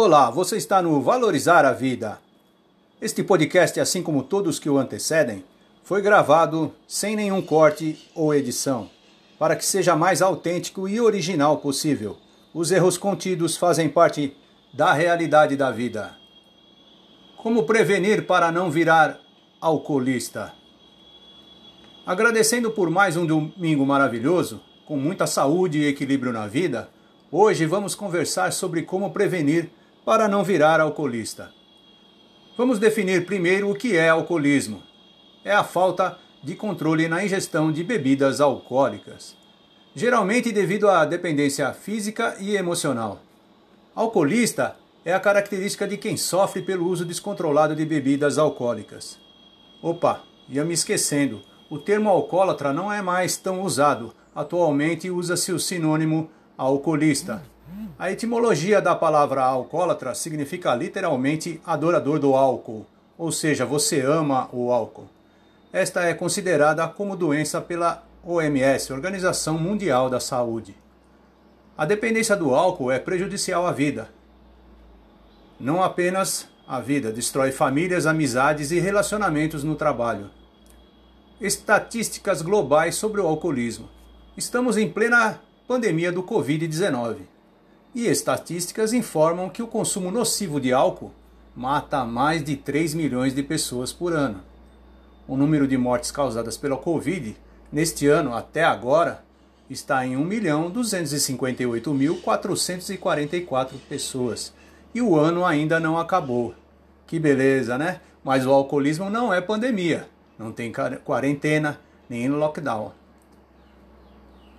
Olá, você está no Valorizar a Vida. Este podcast, assim como todos que o antecedem, foi gravado sem nenhum corte ou edição, para que seja mais autêntico e original possível. Os erros contidos fazem parte da realidade da vida. Como prevenir para não virar alcoolista? Agradecendo por mais um domingo maravilhoso, com muita saúde e equilíbrio na vida, hoje vamos conversar sobre como prevenir para não virar alcoolista. Vamos definir primeiro o que é alcoolismo. É a falta de controle na ingestão de bebidas alcoólicas, geralmente devido à dependência física e emocional. Alcoolista é a característica de quem sofre pelo uso descontrolado de bebidas alcoólicas. Opa, ia me esquecendo. O termo alcoólatra não é mais tão usado. Atualmente usa-se o sinônimo alcoolista. A etimologia da palavra alcoólatra significa literalmente adorador do álcool, ou seja, você ama o álcool. Esta é considerada como doença pela OMS, Organização Mundial da Saúde. A dependência do álcool é prejudicial à vida. Não apenas a vida, destrói famílias, amizades e relacionamentos no trabalho. Estatísticas globais sobre o alcoolismo. Estamos em plena pandemia do Covid-19 e estatísticas informam que o consumo nocivo de álcool mata mais de 3 milhões de pessoas por ano. O número de mortes causadas pela Covid neste ano até agora está em 1.258.444 pessoas e o ano ainda não acabou. Que beleza, né? Mas o alcoolismo não é pandemia, não tem quarentena nem lockdown.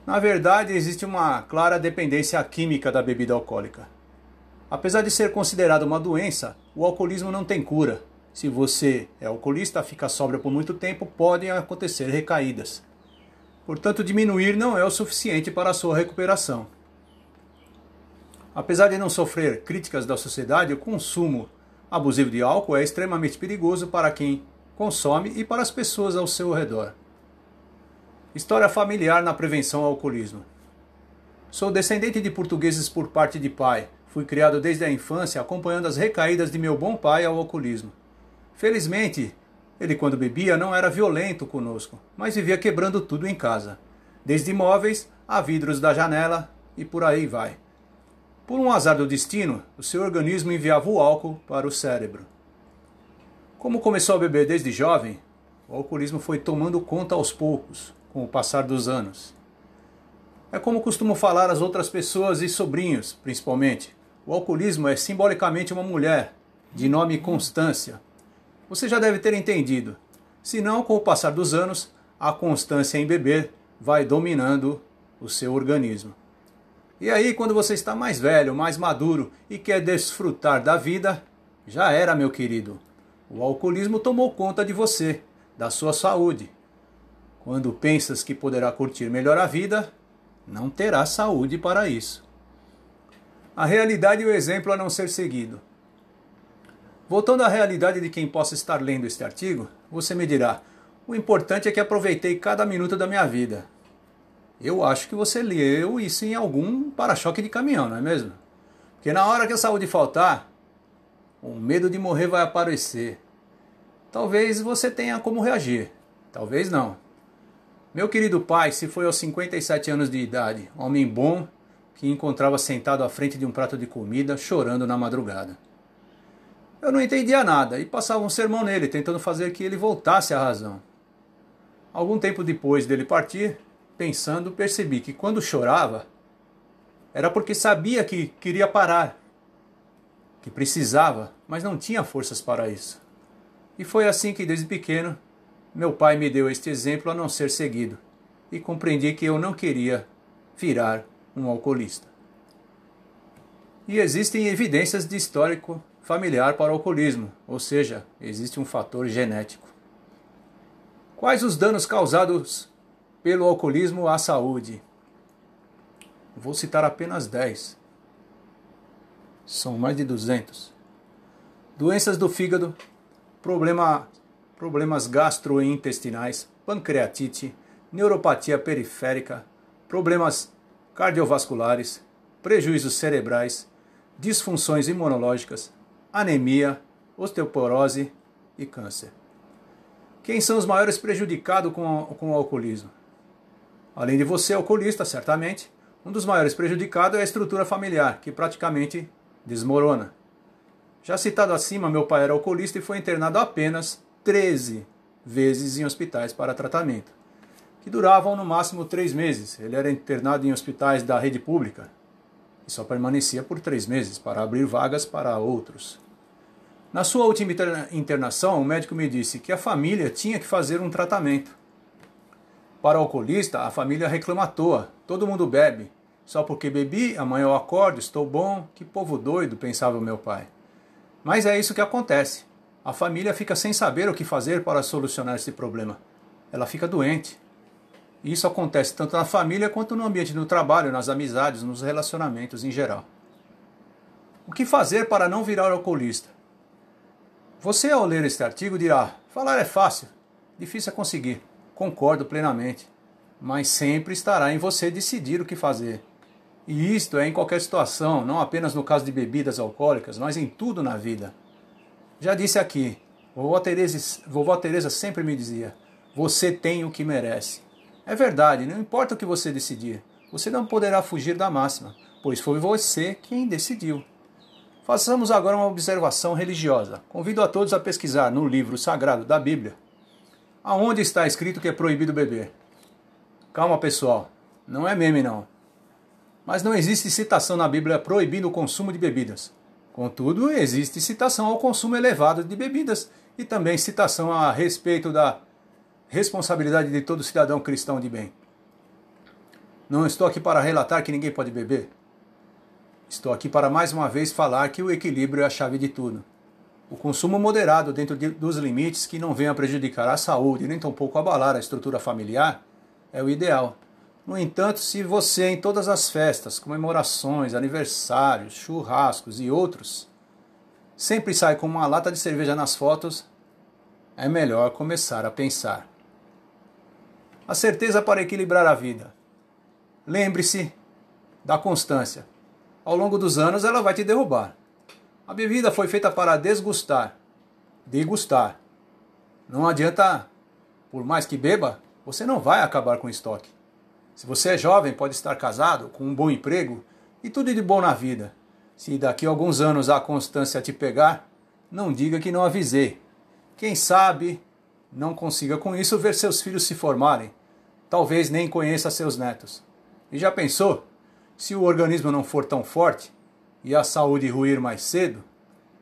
Na verdade, existe uma clara dependência química da bebida alcoólica. Apesar de ser considerado uma doença, o alcoolismo não tem cura. Se você é alcoolista, fica sóbrio por muito tempo, podem acontecer recaídas. Portanto, diminuir não é o suficiente para a sua recuperação. Apesar de não sofrer críticas da sociedade, o consumo abusivo de álcool é extremamente perigoso para quem consome e para as pessoas ao seu redor. História familiar na prevenção ao alcoolismo. Sou descendente de portugueses por parte de pai. Fui criado desde a infância acompanhando as recaídas de meu bom pai ao alcoolismo. Felizmente, ele quando bebia não era violento conosco, mas vivia quebrando tudo em casa, desde móveis a vidros da janela e por aí vai. Por um azar do destino, o seu organismo enviava o álcool para o cérebro. Como começou a beber desde jovem, o alcoolismo foi tomando conta aos poucos, com o passar dos anos. É como costumo falar às outras pessoas e sobrinhos, principalmente. O alcoolismo é simbolicamente uma mulher, de nome Constância. Você já deve ter entendido. Se não, com o passar dos anos, a constância em beber vai dominando o seu organismo. E aí, quando você está mais velho, mais maduro e quer desfrutar da vida, já era, meu querido. O alcoolismo tomou conta de você, da sua saúde, quando pensas que poderá curtir melhor a vida, não terá saúde para isso. A realidade e o exemplo a não ser seguido. Voltando à realidade de quem possa estar lendo este artigo, você me dirá: o importante é que aproveitei cada minuto da minha vida. Eu acho que você leu isso em algum para-choque de caminhão, não é mesmo? Porque na hora que a saúde faltar, o medo de morrer vai aparecer. Talvez você tenha como reagir, talvez não. Meu querido pai se foi aos 57 anos de idade, homem bom que encontrava sentado à frente de um prato de comida, chorando na madrugada. Eu não entendia nada e passava um sermão nele, tentando fazer que ele voltasse à razão. Algum tempo depois dele partir, pensando, percebi que quando chorava, era porque sabia que queria parar, que precisava, mas não tinha forças para isso. E foi assim que, desde pequeno, meu pai me deu este exemplo a não ser seguido e compreendi que eu não queria virar um alcoolista. E existem evidências de histórico familiar para o alcoolismo, ou seja, existe um fator genético. Quais os danos causados pelo alcoolismo à saúde? Vou citar apenas 10. São mais de 200. Doenças do fígado, problema problemas gastrointestinais, pancreatite, neuropatia periférica, problemas cardiovasculares, prejuízos cerebrais, disfunções imunológicas, anemia, osteoporose e câncer. Quem são os maiores prejudicados com, com o alcoolismo? Além de você, alcoolista, certamente, um dos maiores prejudicados é a estrutura familiar, que praticamente desmorona. Já citado acima, meu pai era alcoolista e foi internado apenas 13 vezes em hospitais para tratamento, que duravam no máximo três meses. Ele era internado em hospitais da rede pública e só permanecia por três meses para abrir vagas para outros. Na sua última internação, o médico me disse que a família tinha que fazer um tratamento. Para o alcoolista, a família reclama à toa. Todo mundo bebe. Só porque bebi, amanhã eu acordo, estou bom. Que povo doido, pensava o meu pai. Mas é isso que acontece. A família fica sem saber o que fazer para solucionar esse problema. Ela fica doente. Isso acontece tanto na família quanto no ambiente do trabalho, nas amizades, nos relacionamentos em geral. O que fazer para não virar alcoolista? Você, ao ler este artigo, dirá: falar é fácil, difícil é conseguir. Concordo plenamente. Mas sempre estará em você decidir o que fazer. E isto é em qualquer situação, não apenas no caso de bebidas alcoólicas, mas em tudo na vida. Já disse aqui, vovó Teresa, vovó Teresa sempre me dizia: você tem o que merece. É verdade, não importa o que você decidir, você não poderá fugir da máxima, pois foi você quem decidiu. Façamos agora uma observação religiosa. Convido a todos a pesquisar no livro sagrado da Bíblia aonde está escrito que é proibido beber. Calma, pessoal, não é meme não. Mas não existe citação na Bíblia proibindo o consumo de bebidas. Contudo, existe citação ao consumo elevado de bebidas e também citação a respeito da responsabilidade de todo cidadão cristão de bem. Não estou aqui para relatar que ninguém pode beber. Estou aqui para mais uma vez falar que o equilíbrio é a chave de tudo. O consumo moderado dentro de, dos limites que não venha prejudicar a saúde nem tampouco abalar a estrutura familiar é o ideal. No entanto, se você em todas as festas, comemorações, aniversários, churrascos e outros, sempre sai com uma lata de cerveja nas fotos, é melhor começar a pensar. A certeza para equilibrar a vida. Lembre-se da constância. Ao longo dos anos ela vai te derrubar. A bebida foi feita para desgustar, degustar. Não adianta, por mais que beba, você não vai acabar com o estoque. Se você é jovem, pode estar casado, com um bom emprego e tudo de bom na vida. Se daqui a alguns anos a constância te pegar, não diga que não avisei. Quem sabe não consiga com isso ver seus filhos se formarem. Talvez nem conheça seus netos. E já pensou? Se o organismo não for tão forte, e a saúde ruir mais cedo,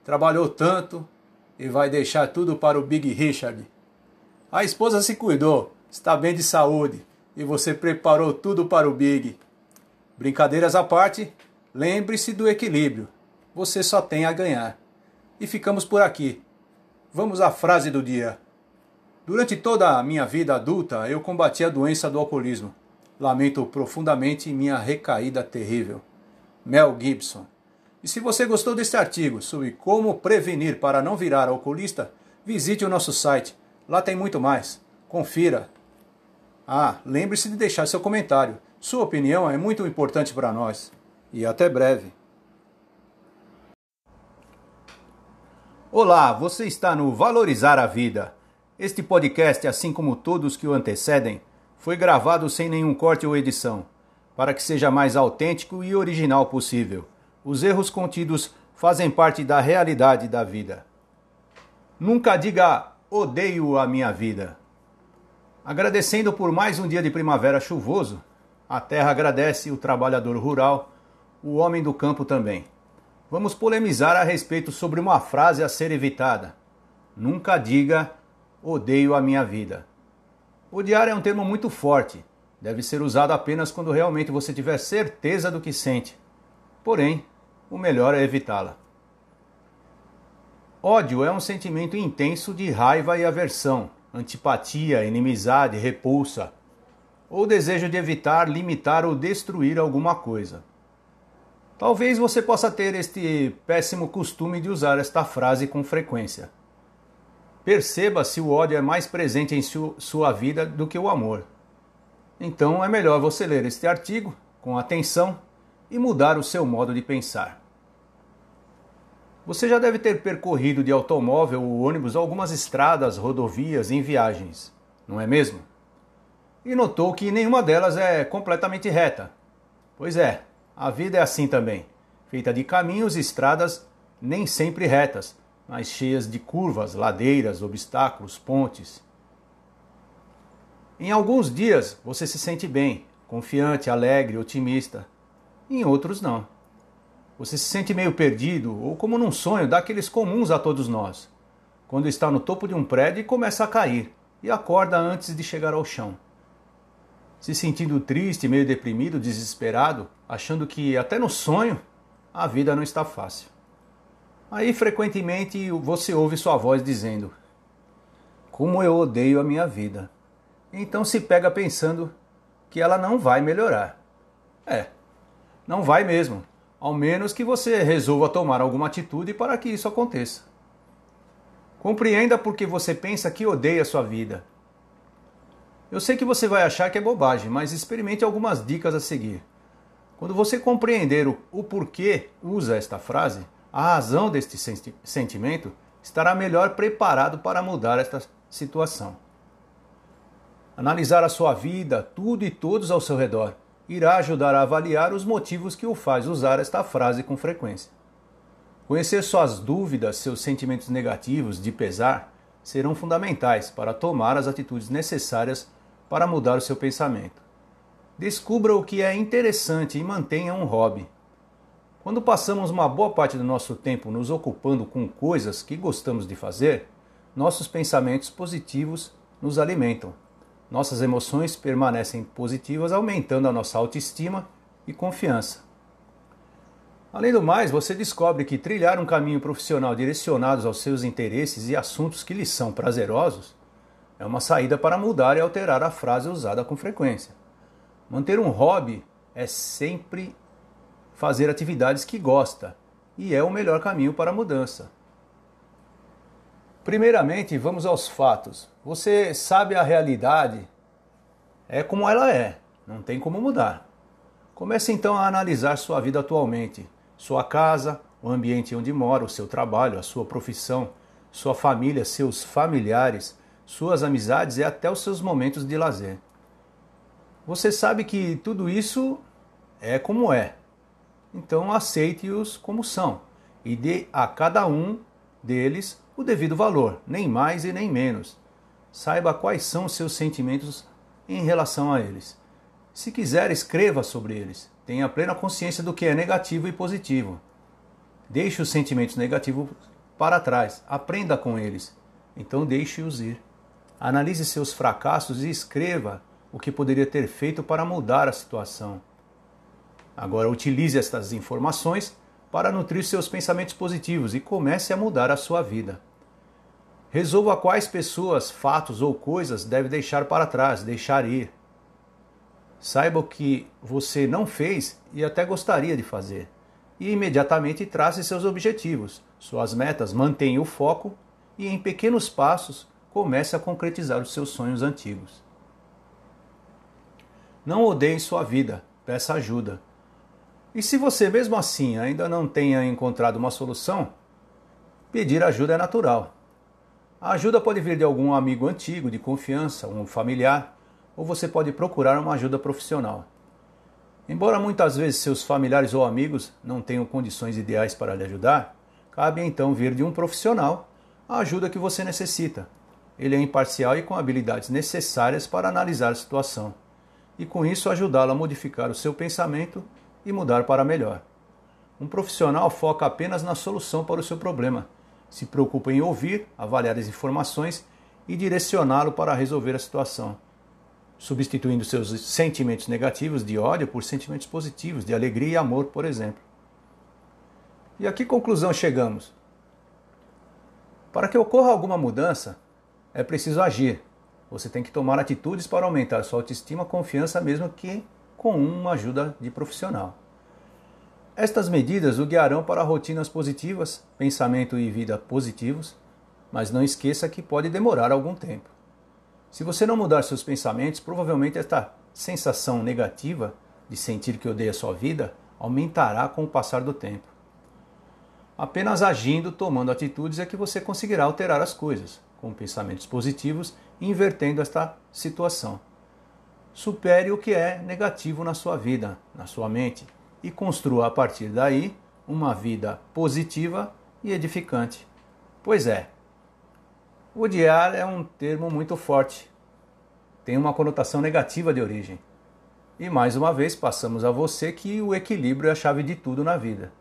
trabalhou tanto e vai deixar tudo para o Big Richard. A esposa se cuidou, está bem de saúde e você preparou tudo para o Big. Brincadeiras à parte, lembre-se do equilíbrio. Você só tem a ganhar. E ficamos por aqui. Vamos à frase do dia. Durante toda a minha vida adulta, eu combati a doença do alcoolismo. Lamento profundamente minha recaída terrível. Mel Gibson e se você gostou deste artigo sobre como prevenir para não virar alcoolista, visite o nosso site. Lá tem muito mais. Confira. Ah, lembre-se de deixar seu comentário. Sua opinião é muito importante para nós. E até breve. Olá, você está no Valorizar a Vida. Este podcast, assim como todos que o antecedem, foi gravado sem nenhum corte ou edição, para que seja mais autêntico e original possível. Os erros contidos fazem parte da realidade da vida. Nunca diga odeio a minha vida. Agradecendo por mais um dia de primavera chuvoso, a terra agradece o trabalhador rural, o homem do campo também. Vamos polemizar a respeito sobre uma frase a ser evitada. Nunca diga odeio a minha vida. Odiar é um termo muito forte. Deve ser usado apenas quando realmente você tiver certeza do que sente. Porém, o melhor é evitá-la. Ódio é um sentimento intenso de raiva e aversão, antipatia, inimizade, repulsa, ou desejo de evitar, limitar ou destruir alguma coisa. Talvez você possa ter este péssimo costume de usar esta frase com frequência. Perceba se o ódio é mais presente em sua vida do que o amor. Então é melhor você ler este artigo com atenção e mudar o seu modo de pensar. Você já deve ter percorrido de automóvel ou ônibus algumas estradas, rodovias em viagens, não é mesmo? E notou que nenhuma delas é completamente reta. Pois é, a vida é assim também, feita de caminhos e estradas nem sempre retas, mas cheias de curvas, ladeiras, obstáculos, pontes. Em alguns dias você se sente bem, confiante, alegre, otimista. Em outros, não. Você se sente meio perdido ou como num sonho daqueles comuns a todos nós, quando está no topo de um prédio e começa a cair e acorda antes de chegar ao chão. Se sentindo triste, meio deprimido, desesperado, achando que até no sonho a vida não está fácil. Aí frequentemente você ouve sua voz dizendo: Como eu odeio a minha vida. Então se pega pensando que ela não vai melhorar. É, não vai mesmo, ao menos que você resolva tomar alguma atitude para que isso aconteça. Compreenda porque você pensa que odeia sua vida. Eu sei que você vai achar que é bobagem, mas experimente algumas dicas a seguir. Quando você compreender o, o porquê usa esta frase, a razão deste sentimento, estará melhor preparado para mudar esta situação. Analisar a sua vida, tudo e todos ao seu redor, irá ajudar a avaliar os motivos que o faz usar esta frase com frequência. Conhecer suas dúvidas, seus sentimentos negativos de pesar serão fundamentais para tomar as atitudes necessárias para mudar o seu pensamento. Descubra o que é interessante e mantenha um hobby. Quando passamos uma boa parte do nosso tempo nos ocupando com coisas que gostamos de fazer, nossos pensamentos positivos nos alimentam. Nossas emoções permanecem positivas, aumentando a nossa autoestima e confiança. Além do mais, você descobre que trilhar um caminho profissional direcionado aos seus interesses e assuntos que lhe são prazerosos é uma saída para mudar e alterar a frase usada com frequência. Manter um hobby é sempre fazer atividades que gosta e é o melhor caminho para a mudança. Primeiramente, vamos aos fatos. Você sabe a realidade é como ela é, não tem como mudar. Comece então a analisar sua vida atualmente, sua casa, o ambiente onde mora, o seu trabalho, a sua profissão, sua família, seus familiares, suas amizades e até os seus momentos de lazer. Você sabe que tudo isso é como é, então aceite-os como são e dê a cada um deles o devido valor, nem mais e nem menos. Saiba quais são os seus sentimentos em relação a eles. Se quiser, escreva sobre eles. Tenha plena consciência do que é negativo e positivo. Deixe os sentimentos negativos para trás. Aprenda com eles. Então deixe-os ir. Analise seus fracassos e escreva o que poderia ter feito para mudar a situação. Agora utilize estas informações para nutrir seus pensamentos positivos e comece a mudar a sua vida. Resolva quais pessoas, fatos ou coisas deve deixar para trás, deixar ir. Saiba o que você não fez e até gostaria de fazer. E imediatamente trace seus objetivos, suas metas, mantenha o foco e em pequenos passos comece a concretizar os seus sonhos antigos. Não odeie sua vida, peça ajuda. E se você mesmo assim ainda não tenha encontrado uma solução, pedir ajuda é natural. A ajuda pode vir de algum amigo antigo, de confiança, um familiar, ou você pode procurar uma ajuda profissional. Embora muitas vezes seus familiares ou amigos não tenham condições ideais para lhe ajudar, cabe então vir de um profissional a ajuda que você necessita. Ele é imparcial e com habilidades necessárias para analisar a situação, e com isso ajudá-lo a modificar o seu pensamento e mudar para melhor. Um profissional foca apenas na solução para o seu problema, se preocupa em ouvir, avaliar as informações e direcioná-lo para resolver a situação, substituindo seus sentimentos negativos de ódio por sentimentos positivos de alegria e amor, por exemplo. E a que conclusão chegamos? Para que ocorra alguma mudança, é preciso agir. Você tem que tomar atitudes para aumentar sua autoestima, confiança, mesmo que com uma ajuda de profissional. Estas medidas o guiarão para rotinas positivas, pensamento e vida positivos, mas não esqueça que pode demorar algum tempo. Se você não mudar seus pensamentos, provavelmente esta sensação negativa de sentir que odeia sua vida aumentará com o passar do tempo. Apenas agindo, tomando atitudes, é que você conseguirá alterar as coisas, com pensamentos positivos, invertendo esta situação. Supere o que é negativo na sua vida, na sua mente, e construa a partir daí uma vida positiva e edificante. Pois é, odiar é um termo muito forte, tem uma conotação negativa de origem. E mais uma vez passamos a você que o equilíbrio é a chave de tudo na vida.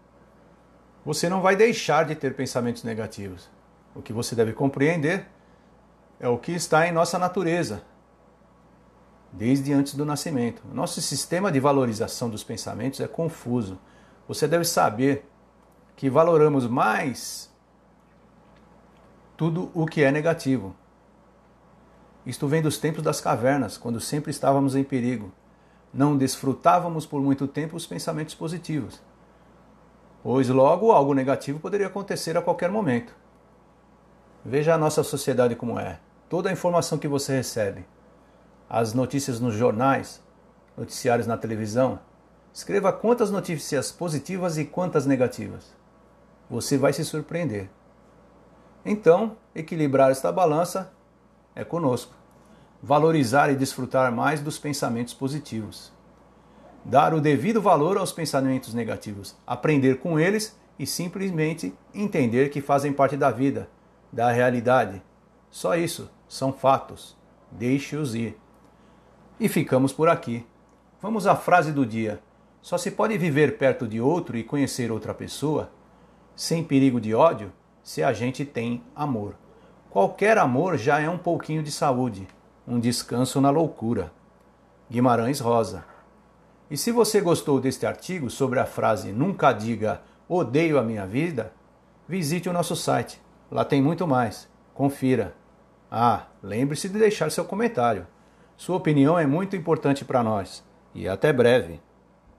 Você não vai deixar de ter pensamentos negativos. O que você deve compreender é o que está em nossa natureza, desde antes do nascimento. Nosso sistema de valorização dos pensamentos é confuso. Você deve saber que valoramos mais tudo o que é negativo. Isto vem dos tempos das cavernas, quando sempre estávamos em perigo. Não desfrutávamos por muito tempo os pensamentos positivos, pois logo algo negativo poderia acontecer a qualquer momento. Veja a nossa sociedade como é. Toda a informação que você recebe, as notícias nos jornais, noticiários na televisão, escreva quantas notícias positivas e quantas negativas. Você vai se surpreender. Então, equilibrar esta balança é conosco. Valorizar e desfrutar mais dos pensamentos positivos. Dar o devido valor aos pensamentos negativos, aprender com eles e simplesmente entender que fazem parte da vida, da realidade. Só isso, são fatos. Deixe-os ir. E ficamos por aqui. Vamos à frase do dia. Só se pode viver perto de outro e conhecer outra pessoa, sem perigo de ódio, se a gente tem amor. Qualquer amor já é um pouquinho de saúde, um descanso na loucura. Guimarães Rosa. E se você gostou deste artigo sobre a frase Nunca diga odeio a minha vida, visite o nosso site. Lá tem muito mais. Confira. Ah, lembre-se de deixar seu comentário. Sua opinião é muito importante para nós. E até breve.